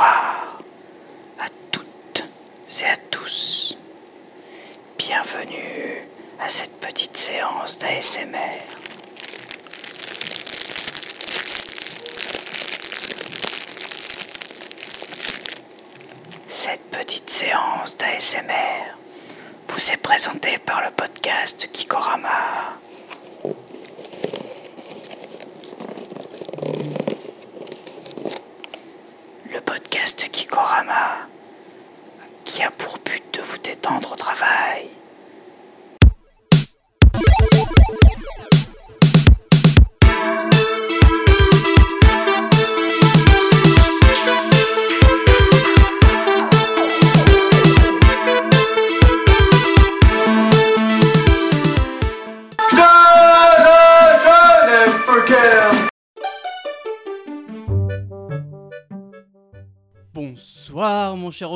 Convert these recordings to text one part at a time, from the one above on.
Bonsoir à toutes et à tous. Bienvenue à cette petite séance d'ASMR. Cette petite séance d'ASMR vous est présentée par le podcast Kikorama. Le qui a pour but de vous détendre au travail.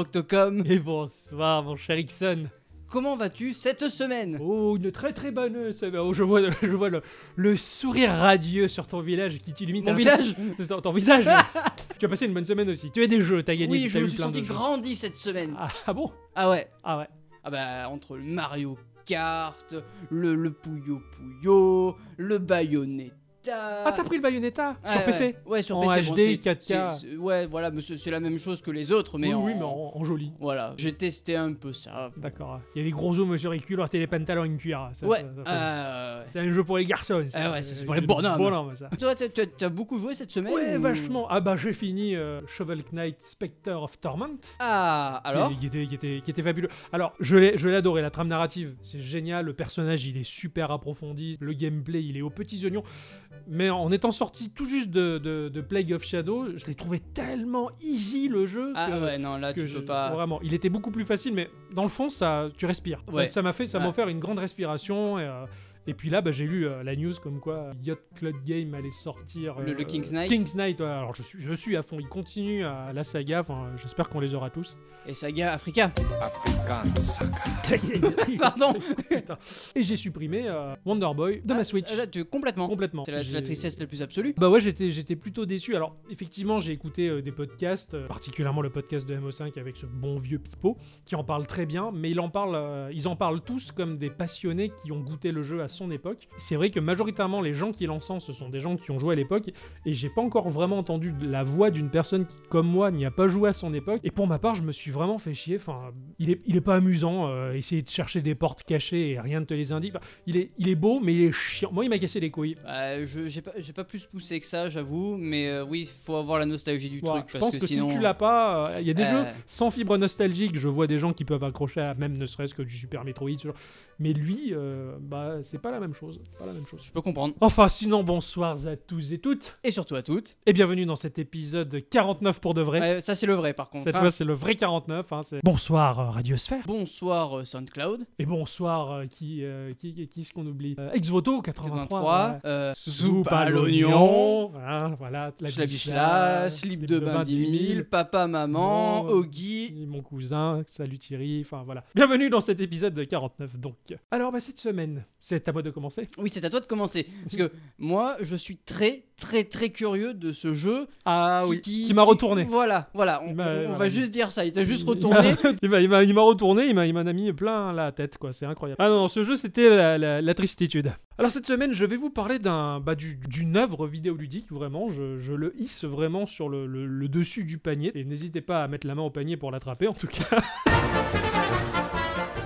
Octocom, Et bonsoir mon cher Ixon. comment vas-tu cette semaine? Oh, une très très bonne semaine. Oh, je vois, je vois le, le sourire radieux sur ton village qui t'illumine. Mon village? Ton, ton visage. tu as passé une bonne semaine aussi. Tu as des jeux, t'as gagné. Oui, je me suis senti grandi cette semaine. Ah, ah bon? Ah ouais, Ah ouais. ah bah entre le Mario Kart, le, le Puyo Puyo, le Bayonetta... Ah, t'as pris le Bayonetta Ouais, sur ouais. PC Ouais, sur En PC. bon, HD, c'est- 4K. c'est- c'est- Ouais, voilà, c'est la même chose que les autres, mais oui, en... oui, mais en, en joli. Voilà, j'ai testé un peu ça. D'accord. Il y a des gros os, monsieur Ricule, alors t'as les pantalons en cuir. Ça, ouais, ça- euh, C'est un jeu pour les garçons. ça. Ah ouais, c'est Euh, pour les bonhommes. bonhommes, ça. Toi, t'as- beaucoup joué cette semaine Ouais, ou- vachement. Ah bah j'ai fini euh, Shovel Knight Spectre of Torment. Ah, alors qui, qui était, qui, était, qui était fabuleux. Alors, je l'ai adoré, la trame narrative, c'est génial, le personnage, il est super approfondi, le gameplay, il est aux petits oignons. Mais en étant sorti tout juste de, de, de Plague of Shadow, je l'ai trouvé tellement easy le jeu Ah que, ouais, non, là, que tu je- peux pas... Vraiment, il était beaucoup plus facile, mais dans le fond, ça, tu respires. Ça- Ouais. Ça m'a fait, ça m'a offert une grande respiration. Et, euh, et puis là, bah, j'ai lu euh, la news comme quoi Yacht Club Game allait sortir. Le- euh, le King's Knight. King's Knight, ouais, alors je suis, je suis à fond. Il continue à la saga. Enfin, j'espère qu'on les aura tous. Et Saga Africa. Pardon. Pardon. Et j'ai supprimé euh, Wonder Boy de ma Ah, Switch. là, tu- complètement. Complètement. C'est la, tristesse la plus absolue. Bah ouais, j'étais, j'étais plutôt déçu. Alors, effectivement, j'ai écouté euh, des podcasts, euh, particulièrement le podcast de MO5 avec ce bon vieux Pipo, qui en parle très bien, mais il en parle, euh, ils en parlent tous comme des passionnés qui ont goûté le jeu à son époque. C'est vrai que majoritairement, les gens qui l'encensent, ce sont des gens qui ont joué à l'époque, et j'ai pas encore vraiment entendu la voix d'une personne qui, comme moi, n'y a pas joué à son époque. Et pour ma part, je me suis vraiment fait chier. Enfin, il est, il est pas amusant, euh, essayer de chercher des portes cachées et rien ne te les indique. Enfin, il, est, il est beau, mais il est chiant. Moi, il m'a cassé les couilles. Euh, j'ai pas, pas plus poussé que ça, j'avoue, mais euh, oui, faut avoir la nostalgie du Voilà, truc. je parce pense que, sinon... si tu l'as pas, euh, il y a des Euh. jeux sans fibre nostalgique. Je vois des gens qui peuvent accrocher à même ne serait-ce que du Super Metroid, mais lui, euh, bah c'est pas la même chose. Pas la même chose. Je peux comprendre. Enfin, sinon, bonsoir à tous et toutes, Et surtout à toutes. et bienvenue dans cet épisode 49 pour de vrai. Ça, c'est le vrai, par contre. Cette hein. fois, c'est le vrai 49. hein, c'est- bonsoir euh, Radiosphère. Bonsoir euh, SoundCloud. Et bonsoir, euh, qui, euh, qui, qui, qui est-ce qu'on oublie Exvoto 83. 83. ouais. euh, Soupe à l'oignon. Hein, voilà, la Schlabischla, slip de bain 10 000, papa, maman, Oggy. mon cousin, salut Thierry, enfin voilà. Bienvenue dans cet épisode de 49 donc. Alors bah cette semaine, c'est à moi de commencer? Oui, c'est à toi de commencer. Parce que moi, je suis très, très, très curieux de ce jeu. Ah oui, qui, m'a retourné. Voilà, voilà. On, voilà. va juste dire ça. Il t'a juste retourné. Il m'a- retourné, il m'a il m'en a mis plein la tête quoi, c'est incroyable. Ah non, ce jeu c'était la, la- la tristitude. Alors cette semaine, je vais vous parler d'un bah, du- d'une œuvre vidéoludique vraiment, je, je le hisse vraiment sur le, le- le dessus du panier et n'hésitez pas à mettre la main au panier pour l'attraper en tout cas.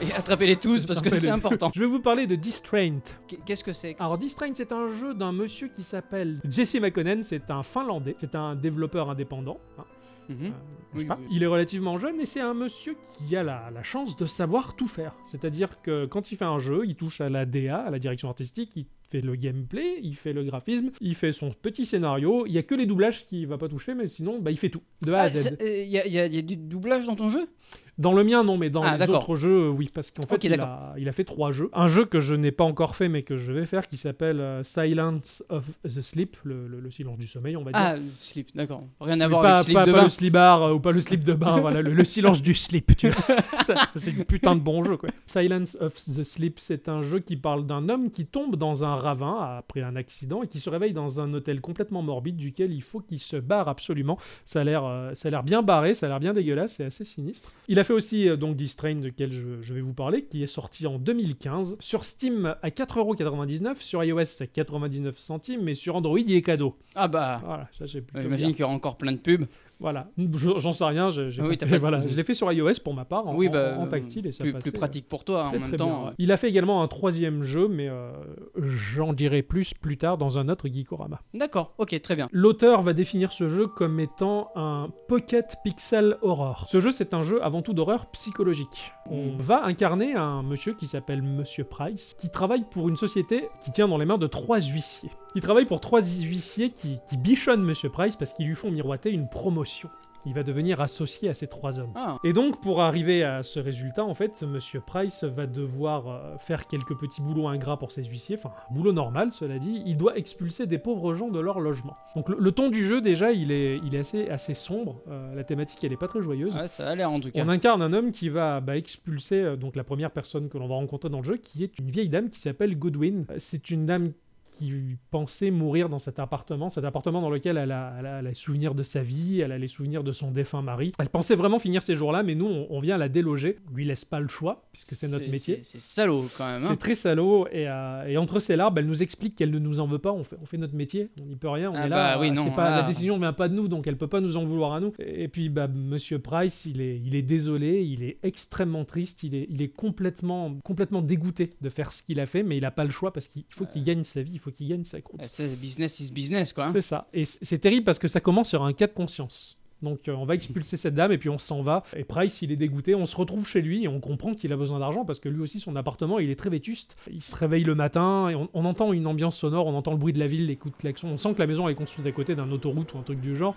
Et attrapez-les tous parce que c'est important. Je vais vous parler de Distraint. Qu- Qu'est-ce que c'est Alors Distraint, c'est un jeu d'un monsieur qui s'appelle Jesse McConnell, c'est un Finlandais, c'est un développeur indépendant. hein, Mhm. euh, Oui, pas. oui. Il est relativement jeune et c'est un monsieur qui a la, la chance de savoir tout faire. C'est-à-dire que quand il fait un jeu, il touche à la DA, à la direction artistique, il fait le gameplay, il fait le graphisme, il fait son petit scénario. Il y a que les doublages qu'il va pas toucher, mais sinon, bah, il fait tout, de A Ah, à Z. euh, Il y a du doublage dans ton jeu? Dans le mien, non, mais dans Ah, les autres jeux, oui, parce qu'en fait, il, a, il a fait trois jeux. Un jeu que je n'ai pas encore fait, mais que je vais faire, qui s'appelle euh, Silence of the Sleep, le, le- le silence du sommeil, on va dire. Ah, slip, d'accord. Rien à voir avec slip pas- de pas bain. le slibard euh, ou pas le slip de bain, voilà, le, le silence du slip, tu vois. c'est une putain de bon jeu, quoi. Silence of the Sleep, c'est un jeu qui parle d'un homme qui tombe dans un ravin après un accident et qui se réveille dans un hôtel complètement morbide duquel il faut qu'il se barre absolument. Ça a l'air, euh, bien barré, ça a l'air bien dégueulasse, c'est assez sinistre. Il a fait aussi euh, donc Distrain, de quel je, je vais vous parler, qui est sorti en 2015 sur Steam à 4,99€, sur iOS à 99 centimes, mais sur Android il est cadeau. Ah bah, Voilà, ça c'est plutôt j'imagine qu'il y aura encore plein de pubs. Voilà, Je- j'en sais rien. j'ai- j'ai Ah oui, fait- voilà, je l'ai fait sur iOS pour ma part, en, oui, bah, en tactile et ça plus, passait, plus pratique pour toi euh, en très, même très temps. bien, euh, ouais. Il a fait également un troisième jeu, mais euh, j'en dirai plus plus tard dans un autre Geekorama. D'accord, ok, très bien. L'auteur va définir ce jeu comme étant un pocket pixel horror. Ce jeu, c'est un jeu avant tout d'horreur psychologique. On Mm. va incarner un monsieur qui s'appelle Monsieur Price, qui travaille pour une société qui tient dans les mains de trois huissiers. Il travaille pour trois huissiers qui, qui bichonnent Monsieur Price parce qu'ils lui font miroiter une promotion. Il va devenir associé à ces trois hommes. Ah, Et donc, pour arriver à ce résultat, en fait, Monsieur Price va devoir euh, faire quelques petits boulots ingrats pour ses huissiers, enfin, un boulot normal, cela dit. Il doit expulser des pauvres gens de leur logement. Donc, le, le ton du jeu, déjà, il est, il est assez, assez sombre. Euh, la thématique, elle est pas très joyeuse. ouais, ça a l'air en tout cas. On incarne un homme qui va bah, expulser euh, donc la première personne que l'on va rencontrer dans le jeu, qui est une vieille dame qui s'appelle Goodwin. Euh, C'est une dame qui pensait mourir dans cet appartement, cet appartement dans lequel elle a, elle a les souvenirs de sa vie, elle a les souvenirs de son défunt mari. Elle pensait vraiment finir ces jours-là, mais nous, on, on vient la déloger. On lui laisse pas le choix, puisque c'est notre métier. C'est salaud quand même. hein. C'est très salaud, et, euh, et entre ses larmes, elle nous explique qu'elle ne nous en veut pas, on fait, on fait notre métier, on n'y peut rien, on Ah est là, bah oui, non, c'est pas, là- la décision ne vient pas de nous, donc elle peut pas nous en vouloir à nous. Et puis, bah, Monsieur Price, il est, il est désolé, il est extrêmement triste, il est, il est complètement, complètement dégoûté de faire ce qu'il a fait, mais il a pas le choix parce qu'il faut qu'il gagne sa vie, il faut qu'il gagne sa croûte. C'est business is business quoi. hein. C'est ça, et c'est terrible parce que ça commence sur un cas de conscience. Donc euh, on va expulser cette dame et puis on s'en va. Et Price, il est dégoûté. On se retrouve chez lui et on comprend qu'il a besoin d'argent parce que lui aussi, son appartement, il est très vétuste. Il se réveille le matin et on, on entend une ambiance sonore, on entend le bruit de la ville, les coups de klaxon. On sent que la maison elle est construite à côté d'un autoroute ou un truc du genre.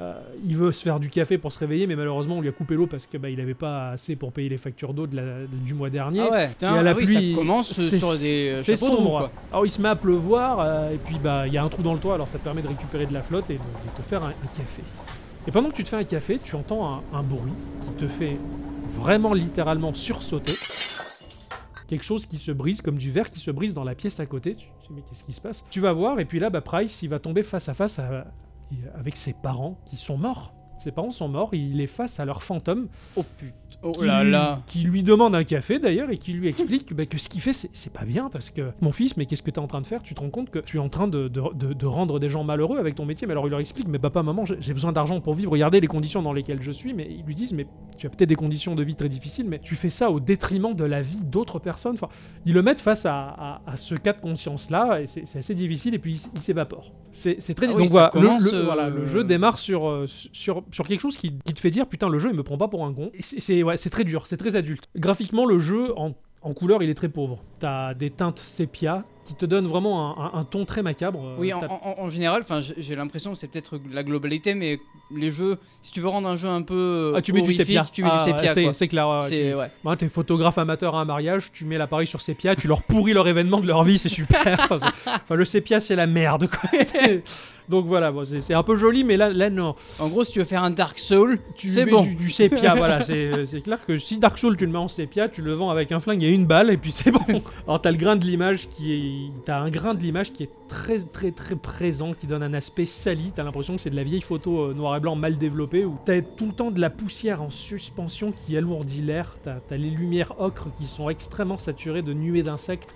Euh, il veut se faire du café pour se réveiller, mais malheureusement on lui a coupé l'eau parce que bah, il avait pas assez pour payer les factures d'eau de la- du mois dernier. Ah ouais, Et putain, à la ah oui, pluie, ça commence c'est- sur des euh, c'est roue, sombre. quoi. Alors il se met à pleuvoir, euh, et puis bah il y a un trou dans le toit, alors ça te permet de récupérer de la flotte et de, de te faire un, un café. Et pendant que tu te fais un café, tu entends un, un bruit qui te fait vraiment littéralement sursauter. Quelque chose qui se brise, comme du verre qui se brise dans la pièce à côté. Tu tu dis, mais qu'est-ce qui se passe? Tu vas voir, et puis là, bah, Price, il va tomber face à face à- avec ses parents qui sont morts. Ses parents sont morts, il est face à leur fantôme. Oh putain, oh là là. qui lui demande un café d'ailleurs et qui lui explique bah, que ce qu'il fait c'est pas bien parce que mon fils mais qu'est-ce que tu es en train de faire? Tu te rends compte que tu es en train de, de- de- de rendre des gens malheureux avec ton métier? Mais alors il leur explique mais papa maman j'ai besoin d'argent pour vivre. Regardez les conditions dans lesquelles je suis mais ils lui disent mais tu as peut-être des conditions de vie très difficiles mais tu fais ça au détriment de la vie d'autres personnes enfin ils le mettent face à, à- à ce cas de conscience là et c'est assez difficile et puis il, s'évapore. C'est très Ah donc oui, voilà, le, voilà, le euh, jeu démarre sur, euh, sur, sur quelque chose qui, qui te fait dire putain le jeu il me prend pas pour un con. C'est ouais, très dur, c'est très adulte. Graphiquement le jeu en, en couleur il est très pauvre. T'as des teintes sépia qui te donnent vraiment un, un- un ton très macabre. Euh, Oui, en, t'as- en- en général, enfin, j'ai l'impression que c'est peut-être la globalité, mais les jeux, si tu veux rendre un jeu un peu Ah, tu mets du sépia. tu mets Ah, du sépia. c'est- clair. C'est tu- ouais. T'es photographe amateur à un mariage, tu mets l'appareil sur sépia, tu leur pourris leur événement de leur vie, c'est super. enfin, le sépia, c'est la merde. quoi. Donc voilà, bon, c'est un peu joli, mais là, là non. En gros, si tu veux faire un Dark Soul, Tu c'est mets bon. Du, du sépia, voilà. C'est c'est clair que si Dark Souls, tu le mets en sépia, tu le vends avec un flingue et une balle, et puis c'est bon. Alors t'as le grain de l'image qui est. T'as un grain de l'image qui est très, très, très présent, qui donne un aspect sali. T'as l'impression que c'est de la vieille photo euh, noir et blanc mal développée, où t'as tout le temps de la poussière en suspension qui alourdit l'air. T'as as les lumières ocre qui sont extrêmement saturées de nuées d'insectes.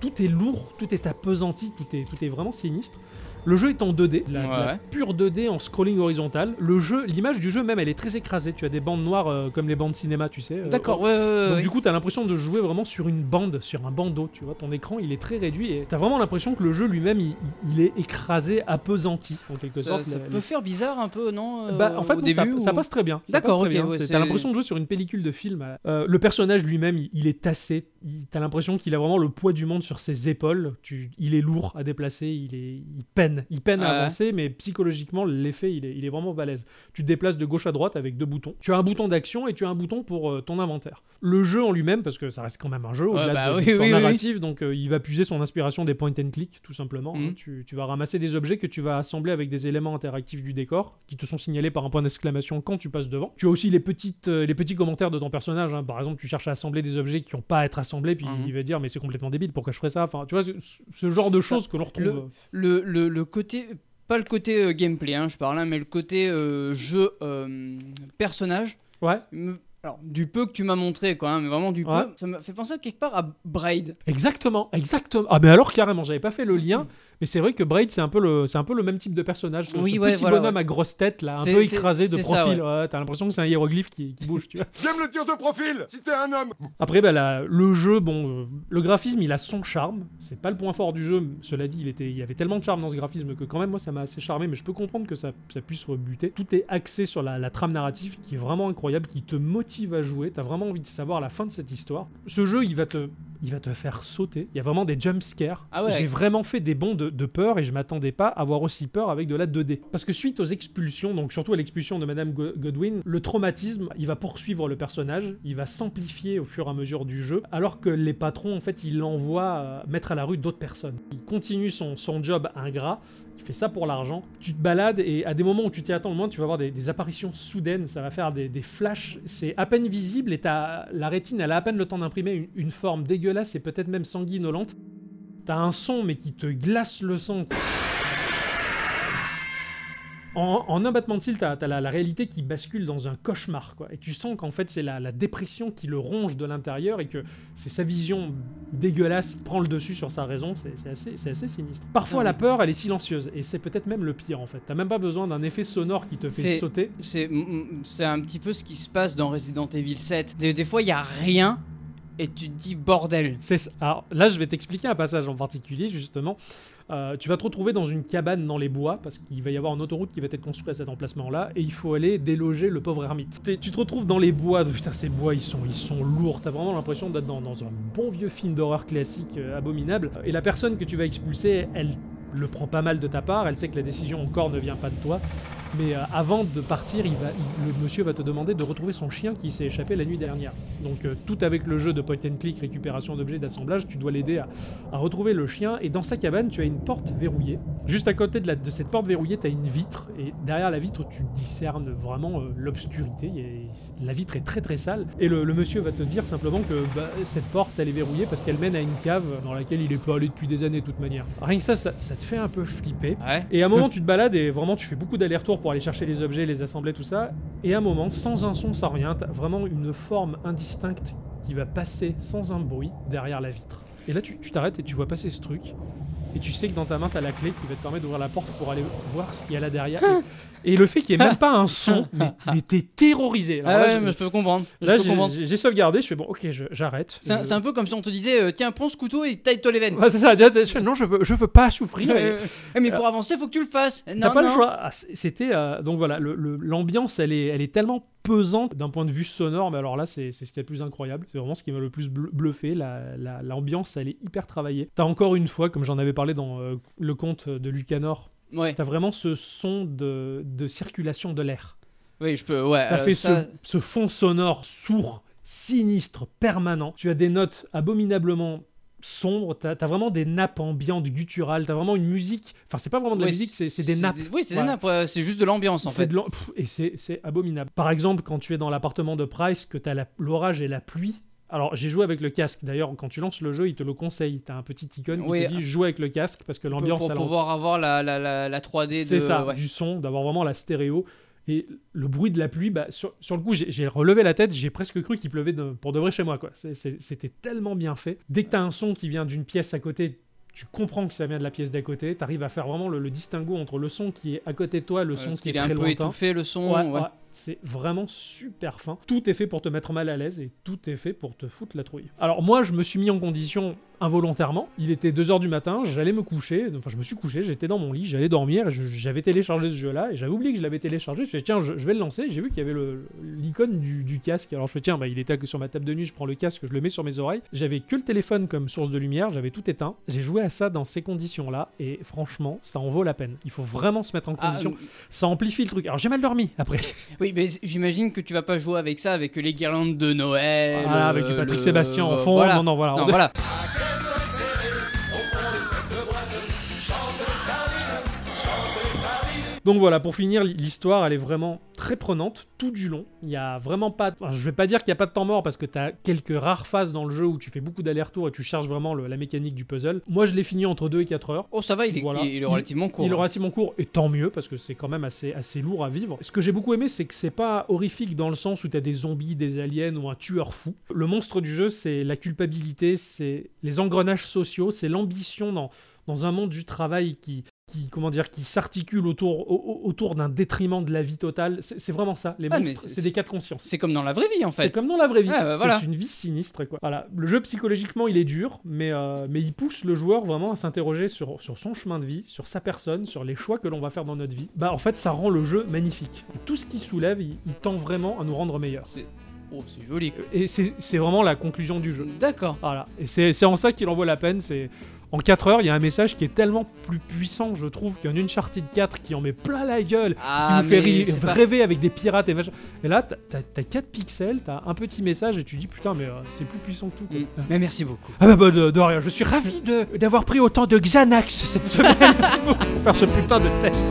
Tout est lourd, tout est appesanti, tout est, tout est vraiment sinistre. Le jeu est en 2D, de la, de la Ouais. pure 2D en scrolling horizontal. Le jeu, l'image du jeu même, elle est très écrasée. Tu as des bandes noires euh, comme les bandes cinéma, tu sais. euh, D'accord, ouais, donc du coup, t'as l'impression de jouer vraiment sur une bande, sur un bandeau, tu vois. Ton écran, il est très réduit et t'as vraiment l'impression que le jeu lui-même, il, est écrasé, appesanti, en quelque Ça, sorte. ça peut faire bizarre un peu, non euh, bah, en fait, au non, début, ça ou- passe très bien. D'accord, ok, bien. T'as l'impression de jouer sur une pellicule de film. Le personnage lui-même, il, il est tassé, t'as l'impression qu'il a vraiment le poids du monde sur ses épaules. Tu, il est lourd à déplacer, il, est, il peine, il peine à avancer, mais psychologiquement, l'effet, il est, il est vraiment balèze. Tu te déplaces de gauche à droite avec deux boutons. Tu as un bouton d'action et tu as un bouton pour euh, ton inventaire. Le jeu en lui-même, parce que ça reste quand même un jeu, Ouais, au-delà bah de oui, l'histoire oui, oui. narrative, donc euh, il va puiser son inspiration des point and click, tout simplement. Mhm. hein. Tu, tu vas ramasser des objets que tu vas assembler avec des éléments interactifs du décor, qui te sont signalés par un point d'exclamation quand tu passes devant. Tu as aussi les, petites, euh, les petits commentaires de ton personnage. hein. Par exemple, tu cherches à assembler des objets qui n'ont pas à être assemblés, puis Mhm. il va dire mais c'est complètement débile, pourquoi je ferais ça? Enfin, tu vois, ce, ce genre de choses que l'on retrouve. Le- le, le, le côté pas le côté euh, gameplay hein, je parle hein, mais le côté euh, jeu euh, personnage Ouais, me- alors du peu que tu m'as montré quoi hein, mais vraiment du Ouais. peu ça m'a fait penser quelque part à Braid exactement, exactement. Ah, mais alors carrément, j'avais pas fait le lien, mais c'est vrai que Braid, c'est un, peu le- c'est un peu le même type de personnage. Ce, Oui, ce ouais, petit voilà, bonhomme ouais. à grosse tête, là, un peu écrasé de profil. Ouais, T'as l'impression que c'est un hiéroglyphe qui, qui bouge, tu vois. J'aime le tir de profil si t'es un homme Après, bah, la- le jeu, bon, euh, le graphisme, il a son charme. C'est pas le point fort du jeu. Cela dit, il, était, il y avait tellement de charme dans ce graphisme que quand même, moi, ça m'a assez charmé. Mais je peux comprendre que ça, ça puisse rebuter. Tout est axé sur la, la trame narrative qui est vraiment incroyable, qui te motive à jouer. T'as vraiment envie de savoir la fin de cette histoire. Ce jeu, il va te, il va te faire sauter. Il y a vraiment des jump scares. Ah ouais. J'ai vraiment fait des bonds de, de peur et je m'attendais pas à avoir aussi peur avec de la 2D. Parce que suite aux expulsions, donc surtout à l'expulsion de Madame Go- Godwin, le traumatisme, il va poursuivre le personnage, il va s'amplifier au fur et à mesure du jeu, alors que les patrons, en fait, ils l'envoient euh, mettre à la rue d'autres personnes. Il continue son, son job ingrat. Il fait ça pour l'argent. Tu te balades et à des moments où tu t'y attends le moins, tu vas avoir des, apparitions soudaines. Ça va faire des, flashs. C'est à peine visible et la rétine, elle a à peine le temps d'imprimer une, une forme dégueulasse et peut-être même sanguinolente. T'as un son, mais qui te glace le sang. En, en un battement de cils, t'as as la, la réalité qui bascule dans un cauchemar, quoi. Et tu sens qu'en fait, c'est la, la dépression qui le ronge de l'intérieur et que c'est sa vision dégueulasse qui prend le dessus sur sa raison. C'est assez, sinistre. Parfois, Ah la oui. peur, elle est silencieuse. Et c'est peut-être même le pire, en fait. T'as même pas besoin d'un effet sonore qui te fait sauter. c'est un petit peu ce qui se passe dans Resident Evil 7 des, des fois il y a rien et tu te dis bordel C'est. Alors là, je vais t'expliquer un passage en particulier, justement. Euh, tu vas te retrouver dans une cabane dans les bois, parce qu'il va y avoir une autoroute qui va être construite à cet emplacement-là, et il faut aller déloger le pauvre ermite. Tu te retrouves dans les bois, putain, ces bois, ils sont, lourds, t'as vraiment l'impression d'être dans, dans un bon vieux film d'horreur classique euh, abominable, et la personne que tu vas expulser, elle le prend pas mal de ta part, elle sait que la décision encore ne vient pas de toi, mais euh, avant de partir, il va, il- le monsieur va te demander de retrouver son chien qui s'est échappé la nuit dernière. Donc euh, tout avec le jeu de point and click, récupération d'objets, d'assemblage, tu dois l'aider à, à retrouver le chien. Et dans sa cabane, tu as une porte verrouillée. Juste à côté de, la- de cette porte verrouillée, tu as une vitre. Et derrière la vitre, tu discernes vraiment euh, l'obscurité. La vitre est très très sale. Et le, le monsieur va te dire simplement que bah, cette porte, elle est verrouillée parce qu'elle mène à une cave dans laquelle il est pas allé depuis des années de toute manière. Rien que ça, ça, ça te fait un peu flipper. ouais Et à un moment, tu te balades et vraiment, tu fais beaucoup d'allers-retours pour aller chercher les objets, les assembler, tout ça. Et à un moment, sans un son, sans rien, vraiment une forme indistincte qui va passer sans un bruit derrière la vitre. Et là, tu t'arrêtes et tu vois passer ce truc. Et tu sais que dans ta main, t'as la clé qui va te permettre d'ouvrir la porte pour aller voir ce qu'il y a là derrière. Et, et le fait qu'il n'y ait même pas un son, mais, mais t'es terrorisé. Alors Ah là, ouais, mais je peux comprendre là, j'ai- sauvegardé, je fais bon, ok, j'arrête. c'est un, peu comme si on te disait euh, tiens prends ce couteau et taille-toi les veines Ouais, c'est ça, non, je veux, je veux pas souffrir. Et- Euh, mais pour avancer faut que tu le fasses T'as non pas le choix. Ah, C'était euh, donc voilà, l'ambiance, elle est, elle est tellement pesante d'un point de vue sonore, mais alors là, c'est ce qui est le plus incroyable. C'est vraiment ce qui m'a le plus bl- bluffé. La- la- L'ambiance, elle est hyper travaillée. T'as encore une fois, comme j'en avais parlé dans euh, le conte de Lucanor, ouais t'as vraiment ce son de, de circulation de l'air. oui je peux ouais ça euh, fait ça- Ce, ce fond sonore sourd, sinistre, permanent. Tu as des notes abominablement sombres, t'as as vraiment des nappes ambiantes gutturales, t'as vraiment une musique, enfin c'est pas vraiment de la musique, c'est des nappes. oui c'est des nappes ouais, c'est juste de l'ambiance en fait de l'am- pff, et c'est abominable. Par exemple, quand tu es dans l'appartement de Price, que tu as l'orage et la pluie. Alors, j'ai joué avec le casque. D'ailleurs, quand tu lances le jeu, il te le conseille. Tu as un petit icône qui te dit joue avec le casque parce que pour, l'ambiance, pour elle- pouvoir avoir la, la, la, la 3D c'est ça, ouais. du son, d'avoir vraiment la stéréo. Et le bruit de la pluie, bah, sur, sur le coup, j'ai relevé la tête, j'ai presque cru qu'il pleuvait de- pour de vrai chez moi. quoi. C'était tellement bien fait. Dès que tu as un son qui vient d'une pièce à côté, tu comprends que ça vient de la pièce d'à côté. Tu arrives à faire vraiment le, le distinguo entre le son qui est à côté de toi le Ouais, son qui est qu'il est un très peu lointain. étouffé le son Ouais, ouais. C'est vraiment super fin. Tout est fait pour te mettre mal à l'aise et tout est fait pour te foutre la trouille. Alors moi, je me suis mis en condition involontairement. Il était 2h du matin, j'allais me coucher, enfin je me suis couché, j'étais dans mon lit, j'allais dormir, et j'avais téléchargé ce jeu-là, et j'avais oublié que je l'avais téléchargé, je fais tiens, je, je vais le lancer, j'ai vu qu'il y avait le- l'icône du, du casque, alors je fais tiens, bah, il était sur ma table de nuit, je prends le casque, je le mets sur mes oreilles, j'avais que le téléphone comme source de lumière, j'avais tout éteint, j'ai joué à ça dans ces conditions-là, et franchement, ça en vaut la peine. Il faut vraiment se mettre en Ah, condition, ça amplifie le truc. Alors j'ai mal dormi après, oui, mais j'imagine que tu vas pas jouer avec ça, avec les guirlandes de Noël. Voilà, avec du euh, Patrick le- Sébastien en fond, Voilà. non, non, voilà. Non, on- voilà. Donc voilà, pour finir, l'histoire, elle est vraiment très prenante tout du long. Il y a vraiment pas. enfin, je vais pas dire qu'il y a pas de temps mort parce que tu as quelques rares phases dans le jeu où tu fais beaucoup d'allers-retours et tu cherches vraiment le- la mécanique du puzzle. Moi, je l'ai fini entre 2 et 4 heures. Oh, ça va, il est, Voilà. il est relativement court. Il est hein. relativement court et tant mieux parce que c'est quand même assez, assez lourd à vivre. Ce que j'ai beaucoup aimé, c'est que c'est pas horrifique dans le sens où t'as des zombies, des aliens ou un tueur fou. Le monstre du jeu, c'est la culpabilité, c'est les engrenages sociaux, c'est l'ambition dans, dans un monde du travail qui, qui comment dire, qui s'articule autour, au- au- autour d'un détriment de la vie totale. C'est c'est vraiment ça. Les Ah, monstres, c'est- c'est des cas de conscience. C'est comme dans la vraie vie, en C'est fait. comme dans la vraie vie. Ah, bah, voilà. C'est une vie sinistre, quoi. Voilà. Le jeu, psychologiquement, il est dur, mais, euh, mais il pousse le joueur vraiment à s'interroger sur, sur son chemin de vie, sur sa personne, sur les choix que l'on va faire dans notre vie. Bah, en fait, ça rend le jeu magnifique. Tout ce qu'il soulève, il, il tend vraiment à nous rendre meilleurs. C'est oh, c'est joli. Et c'est c'est vraiment la conclusion du jeu. D'accord. Voilà. Et c'est c'est en ça qu'il en vaut la peine. C'est en 4 heures, il y a un message qui est tellement plus puissant, je trouve, qu'un Uncharted 4 qui en met plein la gueule, qui Ah, nous fait mais ri- c'est pas- rêver avec des pirates et machin. Et là, t'as- t'as t'as 4 pixels, t'as un petit message et tu dis putain, mais euh, c'est plus puissant que tout. quoi. Mm. Mais merci beaucoup. Ah bah, bah, de, de rien, je suis ravi d'avoir pris autant de Xanax cette semaine pour faire ce putain de test.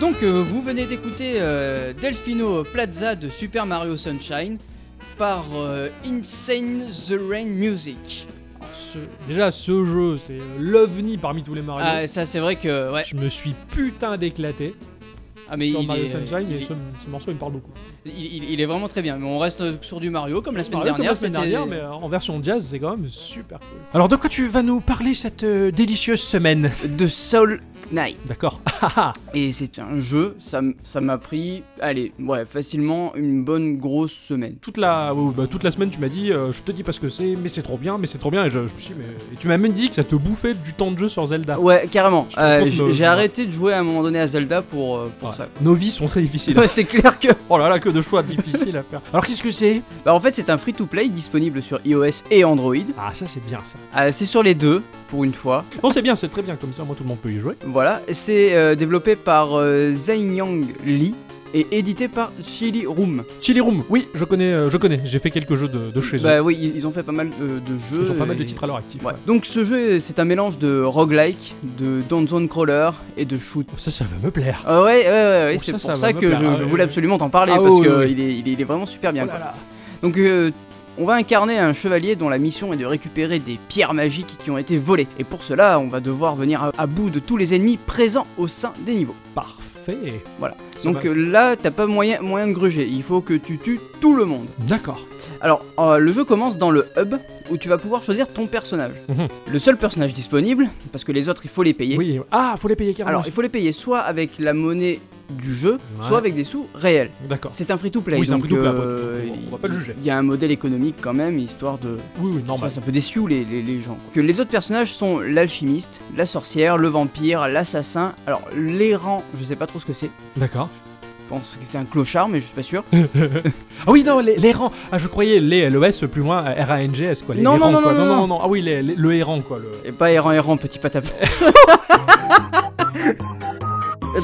Donc, euh, vous venez d'écouter euh, Delfino Plaza de Super Mario Sunshine par euh, Insane the Rain Music. Ce- déjà, ce jeu, c'est l'ovni parmi tous les Mario. Ah, ça, c'est vrai que. Ouais. Je me suis putain d'éclaté Ah, mais sur il Mario est, Sunshine et il, ce, ce morceau il me parle beaucoup. il- il- il est vraiment très bien. Mais on reste sur du Mario comme la semaine Mario, comme dernière. la semaine c'était- dernière, mais euh, en version jazz, c'est quand même super cool. Alors de quoi tu vas nous parler cette euh, délicieuse semaine? De Soul Knight. D'accord. Et c'est un jeu, ça m'a pris, allez, ouais, facilement une bonne grosse semaine. toute la, ouais, bah, toute la semaine, tu m'as dit, euh, je te dis pas ce que c'est, mais c'est trop bien, mais c'est trop bien. Et je, je me suis dit, mais. Et tu m'as même dit que ça te bouffait du temps de jeu sur Zelda. Ouais, carrément. Euh, J'ai arrêté de jouer à un moment donné à Zelda pour, euh, pour Ouais. ça. Nos vies sont très difficiles. Ouais, c'est clair que. oh là là, que de choix difficiles à faire. Alors qu'est-ce que c'est? Bah, en fait, c'est un free-to-play disponible sur iOS et Android. Ah, ça c'est bien ça. Ah, c'est sur les deux, pour une fois. Non, c'est bien, c'est très bien comme ça, moi tout le monde peut y jouer. Voilà, c'est euh, développé par euh, Zhenyang Lee et édité par Chili Room. Chili Room, oui, je connais, euh, je connais. J'ai fait quelques jeux de, de chez eux. Bah oui, ils- ont fait pas mal euh, de jeux. Ils ont pas mal de titres à leur actif. Ouais. ouais. Donc ce jeu, c'est un mélange de roguelike, de dungeon crawler et de shoot. Ça, ça va me plaire. Ah ouais, ouais, ouais, ouais, Oh, c'est pour ça que je, voulais absolument t'en parler Ah parce oui, que oui, oui. il, est, il, est, il est vraiment super bien. Oh quoi. là là. Donc euh, on va incarner un chevalier dont la mission est de récupérer des pierres magiques qui ont été volées. Et pour cela, on va devoir venir à, bout de tous les ennemis présents au sein des niveaux. Parfait. Voilà. Ça Donc euh, là, t'as pas moyen, moyen de gruger, il faut que tu tues tout le monde. D'accord. Alors, euh, le jeu commence dans le hub où tu vas pouvoir choisir ton personnage. Mhm. Le seul personnage disponible, parce que les autres il faut les payer. Oui. Ah, faut les payer carrément. Alors, il faut les payer soit avec la monnaie du jeu, Ouais. soit avec des sous réels. D'accord. C'est un free-to-play. Oui, c'est un donc, free-to-play, après, euh, donc on va pas le juger. Il y a un modèle économique quand même, histoire de. Oui, oui, Ça normal. fasse un peu des sioux les, les, les gens. quoi. Que les autres personnages sont l'alchimiste, la sorcière, le vampire, l'assassin. Alors, l'errant, je sais pas trop ce que c'est. D'accord. Je pense que c'est un clochard, mais je suis pas sûr. Ah oui, non, les, les rangs. Ah, je croyais les LES plus loin, R-A-N-G-S quoi. Les, Non, les non, rangs, non, quoi. non, non, non. non. Ah oui, les- le errant quoi. Le... Et pas errant, errant, petit patapon.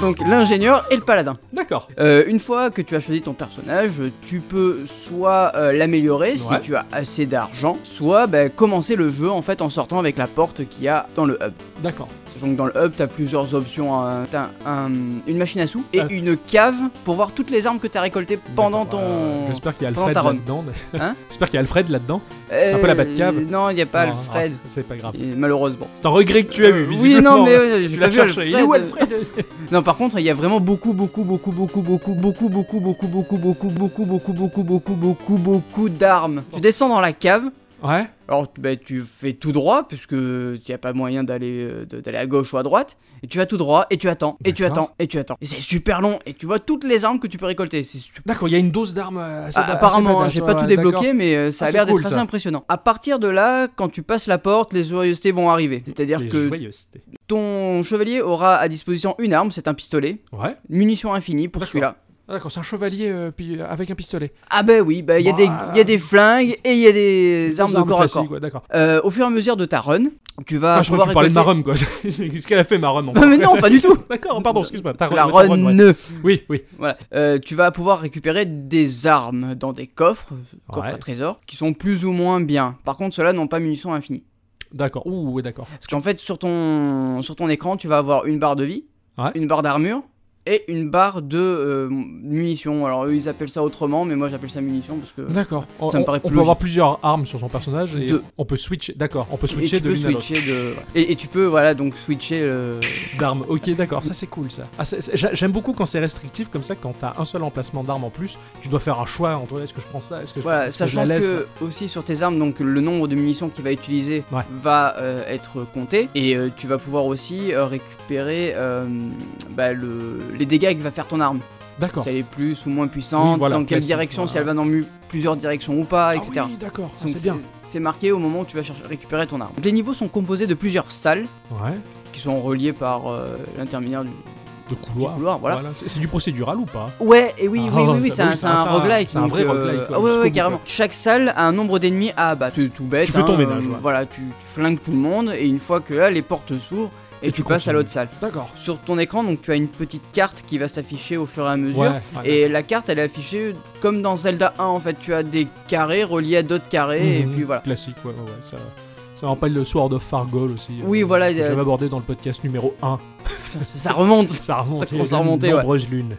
Donc, l'ingénieur et le paladin. D'accord. Euh, une fois que tu as choisi ton personnage, tu peux soit euh, l'améliorer si tu as assez d'argent, soit bah, commencer le jeu en fait en sortant avec la porte qu'il y a dans le hub. D'accord. Donc dans le hub, tu as plusieurs options. hein. T'as un- une machine à sous et Ah. une cave pour voir toutes les armes que tu as récoltées pendant ton. Euh, J'espère qu'il y a Alfred là-dedans. Hein J'espère qu'il y a Alfred là-dedans. c'est un peu la Batcave. Euh, Non, il n'y a pas Non, Alfred. c'est pas grave. Et malheureusement. C'est un regret que tu as eu, Euh, visiblement. Oui, non, mais je l'as l'ai vu. Il est où Alfred. Non, par contre, il y a vraiment beaucoup, beaucoup, beaucoup, beaucoup, beaucoup, beaucoup, beaucoup, beaucoup, beaucoup, beaucoup, beaucoup, beaucoup, beaucoup, beaucoup, beaucoup, beaucoup d'armes. Tu descends dans la cave. Ouais. Alors, bah, tu fais tout droit, puisque il n'y a pas moyen d'aller euh, d'aller à gauche ou à droite. Et tu vas tout droit, et tu attends, et tu attends, et tu attends. Et c'est super long, et tu vois toutes les armes que tu peux récolter. D'accord, il y a une dose d'armes euh, assez Ah, apparemment, hein, j'ai pas ouais, tout débloqué, mais euh, ça Ah, a l'air d'être cool, assez ça. impressionnant. À partir de là, quand tu passes la porte, les joyeusetés vont arriver. C'est-à-dire que joyeusetés. ton chevalier aura à disposition une arme, c'est un pistolet, Ouais. munitions infinies pour celui-là. Ah, d'accord, c'est un chevalier euh, puis, euh, avec un pistolet. Ah ben oui, bah il y, a des- Bah. y a des flingues et il y a des armes de corps à corps. classiques, ouais, d'accord. Euh, au fur et à mesure de ta run, tu vas Ah, je crois pouvoir que tu parlais de ma récolter- rhum, quoi. Qu'est-ce qu'elle a fait, ma rhum encore Ah, mais non, pas du tout. D'accord, pardon, excuse-moi. Ta La rhum, ta run ouais. ne. Oui, oui. Voilà. Euh, tu vas pouvoir récupérer des armes dans des coffres, coffres Ouais. à trésors, qui sont plus ou moins bien. Par contre, ceux-là n'ont pas munitions infinies. D'accord. Ouh, ouais, d'accord. Parce qu'en fait, sur ton, sur ton écran, tu vas avoir une barre de vie, Ouais. une barre d'armure et une barre de euh, munitions. Alors eux, ils appellent ça autrement, mais moi j'appelle ça munitions parce que. D'accord. On, Ça me on- paraît on plus peut avoir plusieurs armes sur son personnage et on peut switcher. D'accord, on peut Et switcher tu de peux switcher de. Et, et tu peux, voilà, donc switcher. euh, D'armes. Ok, d'accord. Ça, c'est cool, ça. Ah, J'aime beaucoup quand c'est restrictif comme ça, quand t'as un seul emplacement d'armes en plus, tu dois faire un choix entre est-ce que je prends ça, est-ce que je, Voilà, je sachant la laisse que aussi sur tes armes, donc le nombre de munitions qu'il va utiliser Ouais. va euh, être compté et tu vas pouvoir aussi récupérer bah, le, les dégâts que va faire ton arme. D'accord. Si elle est plus ou moins puissante, Oui, voilà, dans quelle direction, si elle va dans mu- plusieurs directions ou pas, Ah etc. oui, d'accord. Ça, Donc c'est bien. C'est marqué au moment où tu vas chercher, récupérer ton arme. Donc, les niveaux sont composés de plusieurs salles Ouais. qui sont reliées par euh, l'intermédiaire du De couloir. couloir. Voilà. C'est c'est du procédural ou pas? Ouais, et oui, Ah, oui, oui, oui, c'est un, un roguelike. c'est un vrai euh, roguelike, Ah ouais, carrément. quoi. Chaque salle a un nombre d'ennemis à abattre. Tout bête. Tu fais ton hein, ménage, euh, ouais. Voilà, tu, tu flingues tout le monde et une fois que là, les portes s'ouvrent et, Et tu tu passes à l'autre salle. D'accord. Sur ton écran, donc tu as une petite carte qui va s'afficher au fur et à mesure. Ouais, ouais. Et la carte, elle est affichée comme dans Zelda 1 en fait. Tu as des carrés reliés à d'autres carrés et Mhm. puis voilà. Classique, ouais, ouais, ouais. Ça, ça me rappelle le Sword of Fargol aussi. Oui, euh, voilà, a- J'avais abordé dans le podcast numéro 1. Putain, ça, ça remonte. Ça remonte. Ça commence à remonter, ouais. Nombreuses lunes.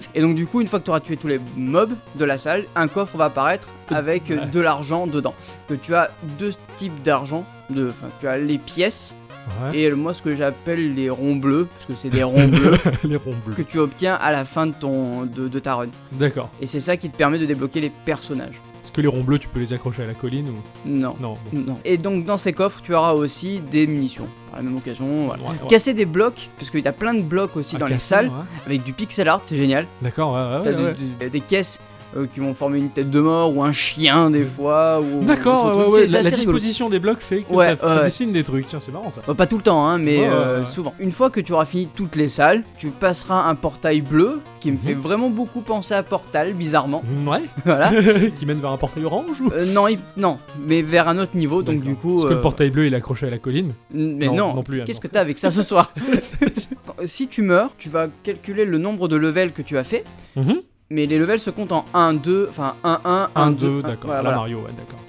Et donc du coup, une fois que tu auras tué tous les mobs de la salle, un coffre va apparaître avec euh, Ouais. de l'argent dedans. Que tu as deux types d'argent. De, enfin, tu as les pièces Ouais. et moi ce que j'appelle les ronds bleus, parce que c'est des ronds bleus Les ronds bleus. que tu obtiens à la fin de ton de, de ta run. D'accord. Et c'est ça qui te permet de débloquer les personnages. Que les ronds bleus, tu peux les accrocher à la colline ou Non. non bon. Non. Et donc dans ces coffres, tu auras aussi des munitions. Par la même occasion, voilà. Ouais, ouais. Casser des blocs, parce qu'il y a plein de blocs aussi Ah, dans les salles, ouais. avec du pixel art, c'est génial. D'accord, ouais, ouais, T'as des caisses euh, qui vont former une tête de mort ou un chien des fois. ou- D'accord, ouais, ouais, la, rigolo. disposition des blocs fait que Ouais, ça, ça dessine des trucs. Tiens, c'est marrant ça. Pas tout le temps, hein, mais euh, souvent. Une fois que tu auras fini toutes les salles, tu passeras un portail bleu qui me Mhm. fait vraiment beaucoup penser à Portal, bizarrement. Ouais, voilà. qui mène vers un portail orange ou? Euh, non, il- non, mais vers un autre niveau, donc du coup. Parce que le portail bleu il est accroché à la colline. Mais non, non, non plus, Qu'est-ce Anne, que t'as avec ça ce soir? Si tu meurs, tu vas calculer le nombre de levels que tu as fait, Mhm. Mais les levels se comptent en 1, 2, enfin 1, 1, 1, 1, 2. 2, d'accord. Voilà, la voilà. Mario, ouais, d'accord.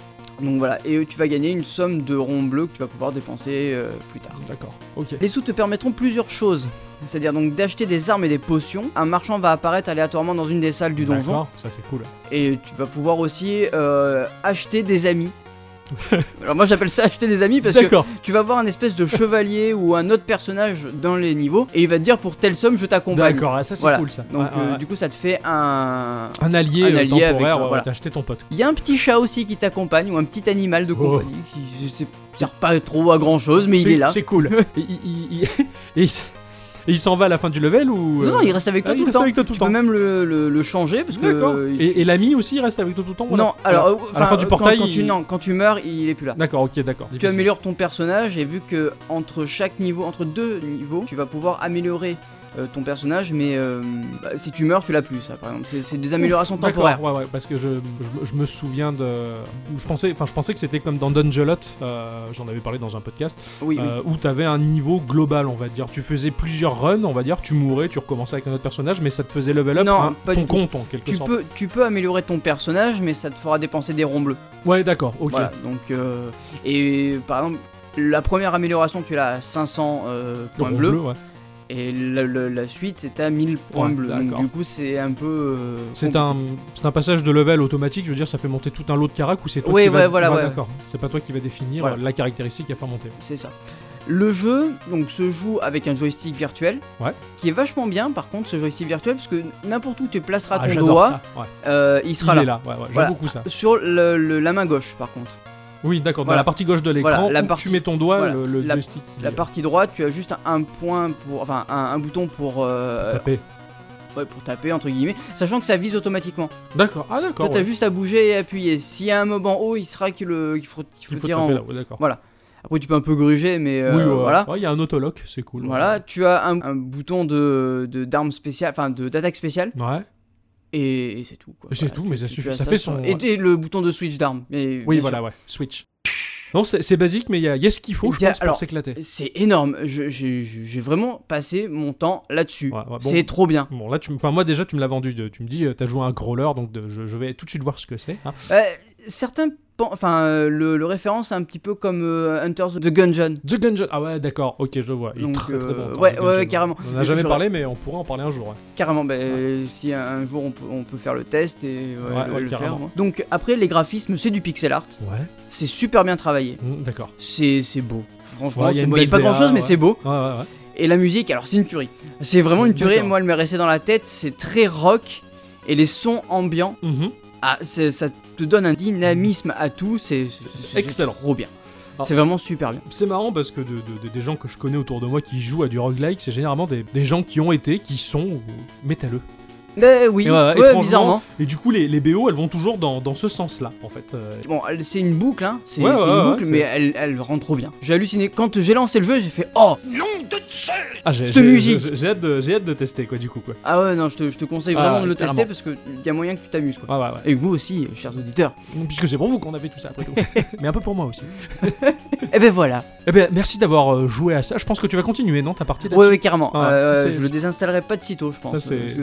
Donc voilà, et tu vas gagner une somme de ronds bleus que tu vas pouvoir dépenser euh, plus tard. D'accord, ok. Les sous te permettront plusieurs choses. C'est-à-dire donc d'acheter des armes et des potions. Un marchand va apparaître aléatoirement dans une des salles du donjon. D'accord, ça c'est cool. Et tu vas pouvoir aussi euh, acheter des amis. Alors moi j'appelle ça acheter des amis parce que tu vas voir un espèce de chevalier ou un autre personnage dans les niveaux et il va te dire pour telle somme je t'accompagne. d'accord, ah, ça c'est Voilà. cool ça. Donc Ouais, euh, ouais, du coup ça te fait un... Un allié, un euh, allié avec, temporaire, euh, ouais, voilà. t'as acheté ton pote. Il y a un petit chat aussi qui t'accompagne ou un petit animal de Oh. compagnie qui sert pas trop à grand chose mais il est là. C'est cool. et et et il s'en va à la fin du level ou Non, non, euh, il reste avec toi ah, il tout le temps. avec toi tout tu temps. peux même le, le- le changer parce que... D'accord. Et, et l'ami aussi il reste avec toi tout le temps. Non, alors euh, à la fin du euh, portail, quand, quand tu, il- non, quand tu meurs, il est plus là. D'accord, ok, d'accord. Tu améliores ton personnage et vu que entre chaque niveau, entre deux niveaux, tu vas pouvoir améliorer ton personnage, mais euh, bah, si tu meurs, tu l'as plus. Ça, par exemple, c'est des améliorations D'accord, temporaires. Ouais, ouais, parce que je, je, je me souviens de. Je pensais, je pensais que c'était comme dans Dungelot, euh, j'en avais parlé dans un podcast, Oui, oui. euh, où t'avais un niveau global, on va dire. Tu faisais plusieurs runs, on va dire, tu mourais, tu recommençais avec un autre personnage, mais ça te faisait level up Non, hein, pas ton du tout. compte en quelque Tu sorte. peux, tu peux améliorer ton personnage, mais ça te fera dépenser des ronds bleus. Ouais, d'accord, ok. Voilà, donc, euh, et par exemple, la première amélioration, tu l'as à 500 euh, Le points bleus, bleu, ouais. Et la, la- la suite, c'était à 1000 points Ouais, bleus. Donc, du coup, c'est un peu. euh, C'est un, passage de level automatique, je veux dire, ça fait monter tout un lot de carac ou c'est toi Ouais, qui ouais, va... voilà, d'accord. C'est pas toi qui va définir Voilà. la caractéristique à faire monter. C'est ça. Le jeu donc se joue avec un joystick virtuel, Ouais. qui est vachement bien. Par contre, ce joystick virtuel, parce que n'importe où tu placeras Ah, ton doigt, ça, ouais. euh, il sera Il là. est là, ouais, j'aime Voilà. beaucoup ça. Sur le- le- la main gauche, par contre. Oui, d'accord, dans la partie gauche de l'écran, Voilà, la où partie- tu mets ton doigt, voilà, le, le la- joystick. La partie droite, tu as juste un point pour, enfin un, un bouton pour, euh, Taper. ouais, pour taper entre guillemets, sachant que ça vise automatiquement. D'accord, ah Toi, d'accord. t'as ouais. juste à bouger et appuyer. S'il y a un mob en haut, il sera qu'il le- faut, faut Il faut tirer en haut. ouais, d'accord. Voilà. Après, tu peux un peu gruger, mais euh, oui, ouais, voilà. ouais, il y a un autolock, c'est cool. ouais. Voilà, tu as un, un bouton de de- d'arme spéciale, enfin de d'attaque spéciale. Ouais. Et, et c'est tout. Quoi. Et c'est Voilà, tout, tu- mais ça suffit, ça fait son- Et, et le bouton de switch d'arme. Oui, voilà, sûr. ouais. Switch. Non, c'est basique, mais il y y a ce qu'il faut, je a- pense, alors, pour s'éclater. C'est énorme. J'ai j'ai vraiment passé mon temps là-dessus. Ouais, ouais, bon. C'est trop bien. Bon, là, tu, moi déjà, tu me l'as vendu. de- Tu me dis, euh, t'as joué à un crawler, donc de- je, je vais tout de suite voir ce que c'est. hein. Euh, certains, enfin, euh, le, le référence est un petit peu comme euh, Hunter the Gungeon. The Gungeon. Ah ouais, d'accord, ok, je vois. Il est Donc, très très euh, bon. ouais, The ouais, Gungeon. carrément. On en a jamais J'aurais- parlé, mais on pourrait en parler un jour. ouais. Carrément, bah, si un jour on peut, on peut faire le test et ouais, Ouais, le, ouais, le carrément. faire. moi. Donc après, les graphismes, c'est du pixel art. Ouais, C'est super bien travaillé. mm, d'accord. C'est c'est beau. Franchement, Ouais, il y a c'est une beau. il y a belle pas DA, grand chose, mais ouais. c'est beau. Ouais, ouais, ouais. Et la musique, alors c'est une tuerie. C'est vraiment une tuerie. D'accord. Moi, elle m'est restée dans la tête. C'est très rock. Et les sons ambiants, Mhm. Ah, c'est- ça te donne un dynamisme à tout. C'est excellent. trop bien. C'est vraiment super bien. C'est marrant parce que de, de- de- des gens que je connais autour de moi qui jouent à du roguelike, c'est généralement des, des gens qui ont été, qui sont métalleux. Euh, oui, ouais, ouais, bizarrement. Et du coup, les, les BO, elles vont toujours dans, dans ce sens-là, en fait. Euh, Bon, c'est une boucle, hein. C'est Ouais, c'est ouais, une ouais, boucle, mais elle, elle rend trop bien. J'ai halluciné. Quand j'ai lancé le jeu, j'ai fait Oh Ah, j'ai, Cette j'ai- musique. j'ai- hâte, de, j'ai hâte de tester, quoi, du coup, quoi. Ah ouais, non, je te, je te conseille Ah, vraiment de le clairement. tester parce qu'il y a moyen que tu t'amuses, quoi. Ouais, ouais, ouais. Et vous aussi, chers auditeurs. Puisque c'est pour vous qu'on a fait tout ça, après tout. Mais un peu pour moi aussi. Et ben voilà. Eh ben, merci d'avoir euh, joué à ça. Je pense que tu vas continuer, non Ta partie Ouais, ouais, carrément. Ah, Euh, ça, je le désinstallerai pas de sitôt, je pense. Ça,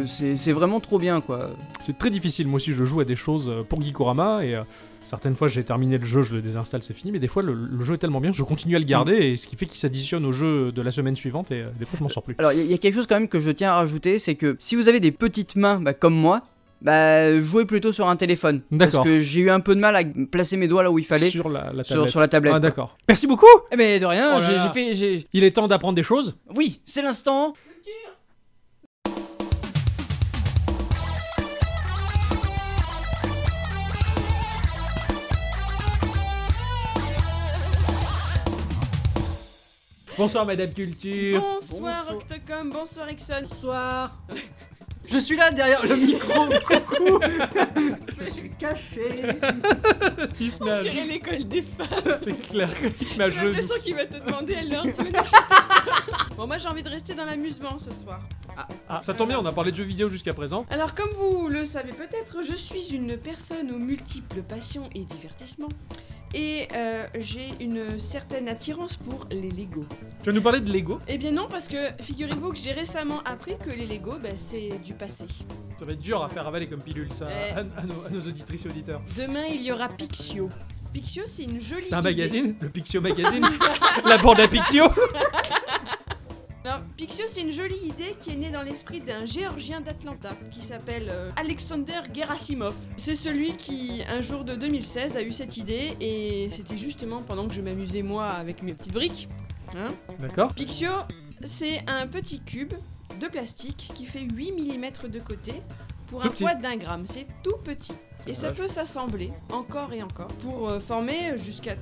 c'est- c'est vraiment trop bien, quoi. C'est très difficile. Moi aussi, je joue à des choses euh, pour Geekorama et euh, certaines fois, j'ai terminé le jeu, je le désinstalle, c'est fini. Mais des fois, le, le jeu est tellement bien, je continue à le garder et ce qui fait qu'il s'additionne au jeu de la semaine suivante et euh, des fois, je m'en sors plus. Alors, il y, a- il y a quelque chose quand même que je tiens à rajouter c'est que si vous avez des petites mains bah, comme moi, bah, jouez plutôt sur un téléphone. Parce que j'ai eu un peu de mal à placer mes doigts là où il fallait. sur la, tablette. sur la tablette, Ah, d'accord. Merci beaucoup. Eh ben de rien, Oh là là. fait. Il est temps d'apprendre des choses. Oui, c'est l'instant. Bonsoir Madame Culture. Bonsoir Bonsoir. Octocom, bonsoir Ixon. Bonsoir. Je suis là derrière le micro. Coucou. Je suis caché. Il se met à On dirait l'école des femmes. C'est clair, il se met à J'ai l'impression qu'il va te demander alors tu chuter Bon moi j'ai envie de rester dans l'amusement ce soir. Ah, ça tombe bien, on a parlé de jeux vidéo jusqu'à présent. Alors comme vous le savez peut-être, je suis une personne aux multiples passions et divertissements. Et euh, j'ai une certaine attirance pour les Lego. Tu vas nous parler de Lego? Eh bien non, parce que figurez-vous que j'ai récemment appris que les Lego, ben, c'est du passé. Ça va être dur à faire avaler comme pilule, ça, Eh. à, à nos, à nos auditrices et auditeurs. Demain, il y aura Pixio. Pixio, c'est une jolie. C'est un magazine, le Pixio Magazine. La bande à Pixio. Alors, Pixio, c'est une jolie idée qui est née dans l'esprit d'un géorgien d'Atlanta qui s'appelle euh, Alexander Gerasimov. C'est celui qui, un jour de 2016, a eu cette idée et c'était justement pendant que je m'amusais moi avec mes petites briques. Hein D'accord. Pixio, c'est un petit cube de plastique qui fait 8 mm de côté pour Tout un petit. poids d'un gramme. C'est tout petit. Et ça peut s'assembler encore et encore pour euh, former jusqu'à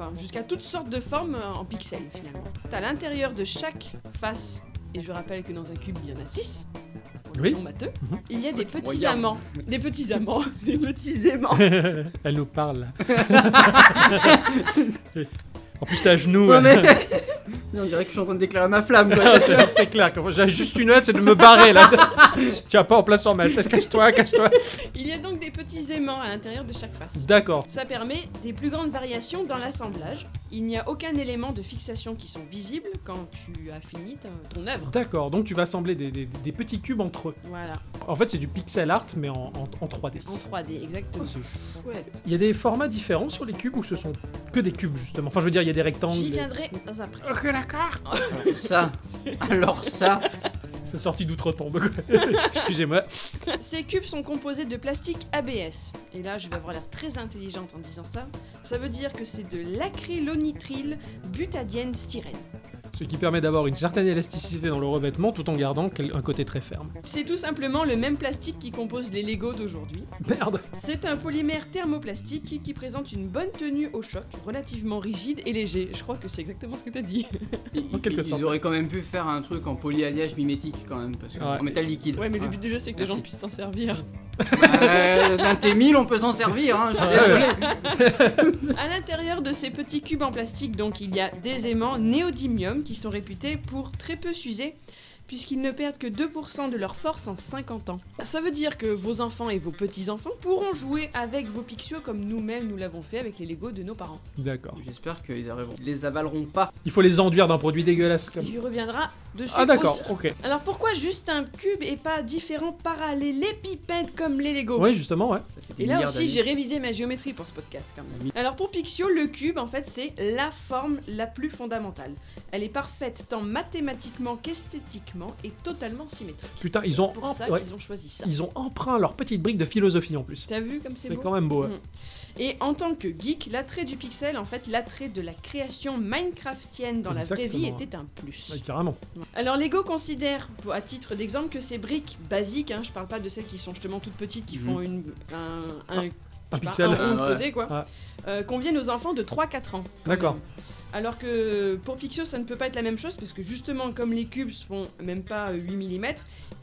enfin, jusqu'à toutes sortes de formes euh, en pixels finalement. À l'intérieur de chaque face, et je rappelle que dans un cube il y en a 6, Oui. non matheux, Mhm. il y a des petits amants. Des petits amants. des petits aimants. Elle nous parle. en plus, t'es à genoux. Ouais, mais... on dirait que je suis en train de déclarer ma flamme. Quoi. C'est c'est clair, j'ai juste une hâte, c'est de me barrer là. Je tiens pas en place en mal. Casse-toi, casse-toi. Il y a donc des petits aimants à l'intérieur de chaque face. D'accord. Ça permet des plus grandes variations dans l'assemblage. Il n'y a aucun élément de fixation qui sont visibles quand tu as fini ta- ton œuvre. D'accord, donc tu vas assembler des, des- des petits cubes entre eux. Voilà, En fait, c'est du pixel art, mais en, en- en 3D. en 3D, exactement. Chouette. Il y a des formats différents sur les cubes ou ce sont que des cubes justement? Enfin, je veux dire, il y a des rectangles. J'y des- viendrai dans un prix. D'accord. Ça. Alors ça. C'est sorti d'outre-tombe. quoi. Excusez-moi. Ces cubes sont composés de plastique ABS. Et là, je vais avoir l'air très intelligente en disant ça. Ça veut dire que c'est de l'acrylonitrile butadiène styrène. Ce qui permet d'avoir une certaine élasticité dans le revêtement tout en gardant un côté très ferme. C'est tout simplement le même plastique qui compose les Lego d'aujourd'hui. Merde C'est un polymère thermoplastique qui, présente une bonne tenue au choc, relativement rigide et léger. Je crois que c'est exactement ce que t'as dit. Ils, quelque ils sorte. auraient quand même pu faire un truc en polyalliage mimétique quand même. Parce que Ouais. En métal liquide. Ouais, mais le but du jeu, c'est que les gens puissent s'en servir. Euh, D'un T1000, on peut s'en servir. Hein, je suis Ouais. désolé. À l'intérieur de ces petits cubes en plastique, donc, il y a des aimants néodymium qui sont réputés pour très peu s'user, puisqu'ils ne perdent que 2% de leur force en 50 ans. Ça veut dire que vos enfants et vos petits-enfants pourront jouer avec vos Pixios comme nous-mêmes nous l'avons fait avec les Lego de nos parents. D'accord. J'espère qu'ils arriveront. Ils les avaleront pas. Il faut les enduire d'un produit dégueulasse comme. Il reviendra dessus. Ah d'accord, aussi. ok. Alors pourquoi juste un cube et pas différents parallélépipèdes comme les Lego? Oui, justement, ouais. Et là aussi, d'années. j'ai révisé ma géométrie pour ce podcast quand même. Alors pour Pixio, le cube, en fait, c'est la forme la plus fondamentale. Elle est parfaite tant mathématiquement qu'esthétiquement et totalement symétrique. Putain, ils ont, Pour ça ouais, qu'ils ont choisi ça. ils ont emprunt leur petite brique de philosophie en plus. T'as vu comme c'est C'est beau quand même beau. ouais. Mm. Et en tant que geek, l'attrait du pixel, en fait, l'attrait de la création Minecraftienne dans la vraie vie était un plus. Ouais, carrément. Alors Lego considère, à titre d'exemple, que ces briques basiques, hein, je parle pas de celles qui sont justement toutes petites, qui Mhm. font une, un, un- Un Enfin, pixel. un rond de Ah, côté, quoi. Euh, conviennent aux enfants de 3-4 ans. D'accord. même. Alors que pour Pixio, ça ne peut pas être la même chose parce que justement, comme les cubes font même pas 8 mm,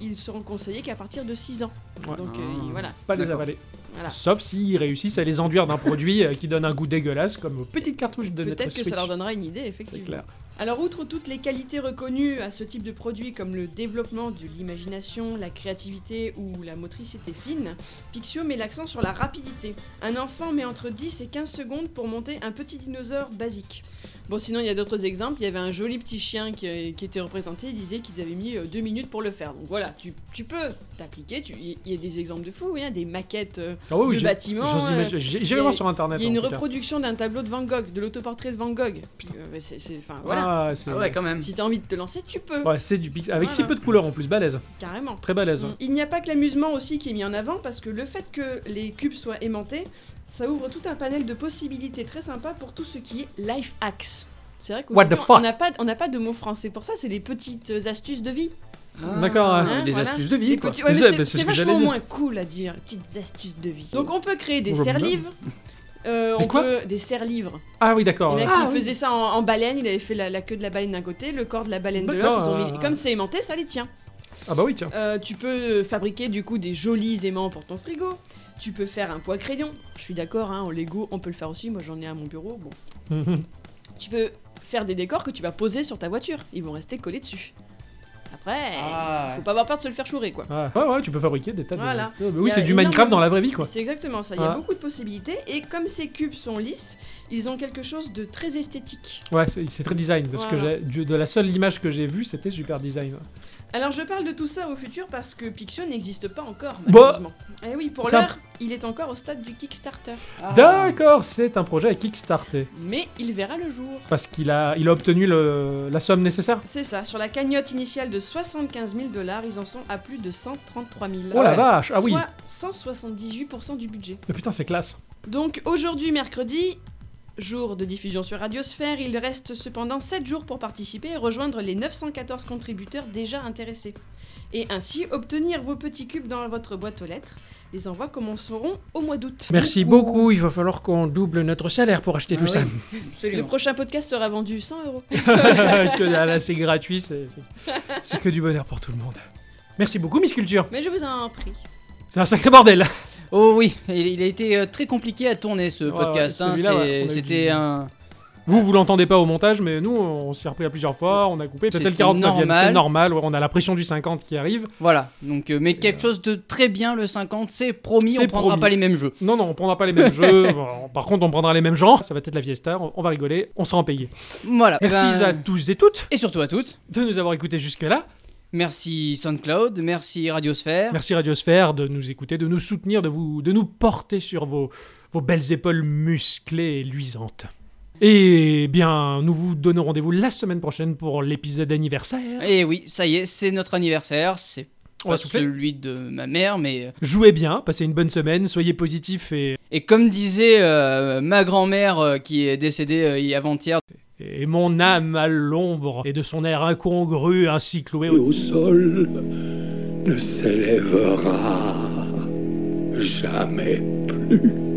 ils seront conseillés qu'à partir de 6 ans. Ouais. Donc euh, Ah. voilà. Pas les avaler. voilà. Sauf s'ils réussissent à les enduire d'un produit euh, qui donne un goût dégueulasse, comme aux petites cartouches de notre Peut-être que Switch. ça leur donnera une idée, C'est effectivement. clair. Alors, outre toutes les qualités reconnues à ce type de produit, comme le développement de l'imagination, la créativité ou la motricité fine, Pixio met l'accent sur la rapidité. Un enfant met entre 10 et 15 secondes pour monter un petit dinosaure basique. Bon, sinon, il y a d'autres exemples. Il y avait un joli petit chien qui, qui était représenté. Il disait qu'ils avaient mis 2 minutes pour le faire. Donc voilà, tu, tu peux t'appliquer. tu- Il y a des exemples de fous, hein, des maquettes euh, Ah oui, de j'ai- bâtiments. j'ose euh, voir sur internet. il y a une reproduction d'un tableau de Van Gogh, de l'autoportrait de Van Gogh. Euh, c'est- voilà. Ah, c'est Ah ouais, quand même. Si t'as envie de te lancer, tu peux, Ouais, c'est du pixel. Avec si peu de couleurs en plus, balèze. carrément. Très balèze. Il n'y a pas que l'amusement aussi qui est mis en avant parce que le fait que les cubes soient aimantés, ça ouvre tout un panel de possibilités très sympas pour tout ce qui est life hacks. C'est vrai What the qu'aujourd'hui, fuck on n'a pas, on n'a pas de mot français pour ça, c'est les petites astuces de vie. Ah, D'accord. Hein, des voilà. astuces de vie, Des petits- ouais, C'est- bah, ce vachement dire. moins cool à dire, petites astuces de vie. Donc on peut créer des Je me serre-livres, Euh, Des on quoi peut des serre-livres. Ah oui, Il d'accord. y en a qui Ah, oui. faisaient ça en, en baleine, il avait fait la, la queue de la baleine d'un côté, le corps de la baleine de l'autre. mis- ah. Comme c'est aimanté, ça les tient. Ah bah oui, tiens. Euh, tu peux fabriquer du coup des jolis aimants pour ton frigo. Tu peux faire un poids crayon. Je suis d'accord, hein, en Lego, on peut le faire aussi. Moi, j'en ai à mon bureau. Bon. Tu peux faire des décors que tu vas poser sur ta voiture. Ils vont rester collés dessus. Après, Ah, faut pas avoir peur de se le faire chourer, quoi. Ouais. ouais, ouais, tu peux fabriquer des tas de. Voilà. Oui, c'est du Minecraft dans la vraie vie, quoi. C'est exactement ça. Il y a Ah. beaucoup de possibilités. Et comme ces cubes sont lisses, ils ont quelque chose de très esthétique. Ouais, c'est très design. Parce que Voilà. j'ai- du- de la seule image que j'ai vue, c'était super design. Alors je parle de tout ça au futur parce que Pixio n'existe pas encore, Bah. malheureusement. Eh oui, pour l'heure, il est encore au stade du Kickstarter. Ah. D'accord, c'est un projet à Kickstarter. Mais il verra le jour. Parce qu'il a, il a obtenu le- la somme nécessaire. C'est ça, sur la cagnotte initiale de 75 000 dollars, ils en sont à plus de 133 000. Oh la ouais. vache, ah oui. Soit 178% du budget. Mais putain, c'est classe. Donc aujourd'hui, mercredi, jour de diffusion sur Radiosphère, il reste cependant 7 jours pour participer et rejoindre les 914 contributeurs déjà intéressés. Et ainsi obtenir vos petits cubes dans votre boîte aux lettres. Les envois commenceront au mois d'août. Merci beaucoup, il va falloir qu'on double notre salaire pour acheter Ah tout ça. Le prochain podcast sera vendu 100 euros. que là, c'est gratuit, c'est c'est- c'est que du bonheur pour tout le monde. Merci beaucoup, Miss Culture. Mais je vous en prie. C'est un sacré bordel. Oh oui, il, il a été euh, très compliqué à tourner ce podcast. hein, celui-là, c'est- ouais, on a eu C'était du- un. Vous, vous l'entendez pas au montage, mais nous, on s'y est repris à plusieurs fois, on a coupé. C'était le C'était 49 e normal. c'est normal, ouais, on a la pression du 50 qui arrive. Voilà, donc, euh, mais quelque chose de très bien, le 50, c'est promis, C'est on prendra promis. pas les mêmes jeux. Non, non, on prendra pas les mêmes jeux. Bon, Par contre, on prendra les mêmes genres. Ça va être la fiesta, on on va rigoler, on sera en payé. Voilà. Merci Eh ben, à tous et toutes Et surtout à toutes. de nous avoir écoutés jusque-là. Merci SoundCloud, merci Radiosphère. Merci Radiosphère de nous écouter, de nous soutenir, de, vous, de nous porter sur vos, vos belles épaules musclées et luisantes. Et bien, nous vous donnons rendez-vous la semaine prochaine pour l'épisode anniversaire. Et oui, ça y est, c'est notre anniversaire. C'est On pas celui de ma mère, mais. Jouez bien, passez une bonne semaine, soyez positifs et, Et comme disait euh, ma grand-mère euh, qui est décédée euh, hier- avant-hier, et mon âme à l'ombre et de son air incongru ainsi cloué au sol ne s'élèvera jamais plus.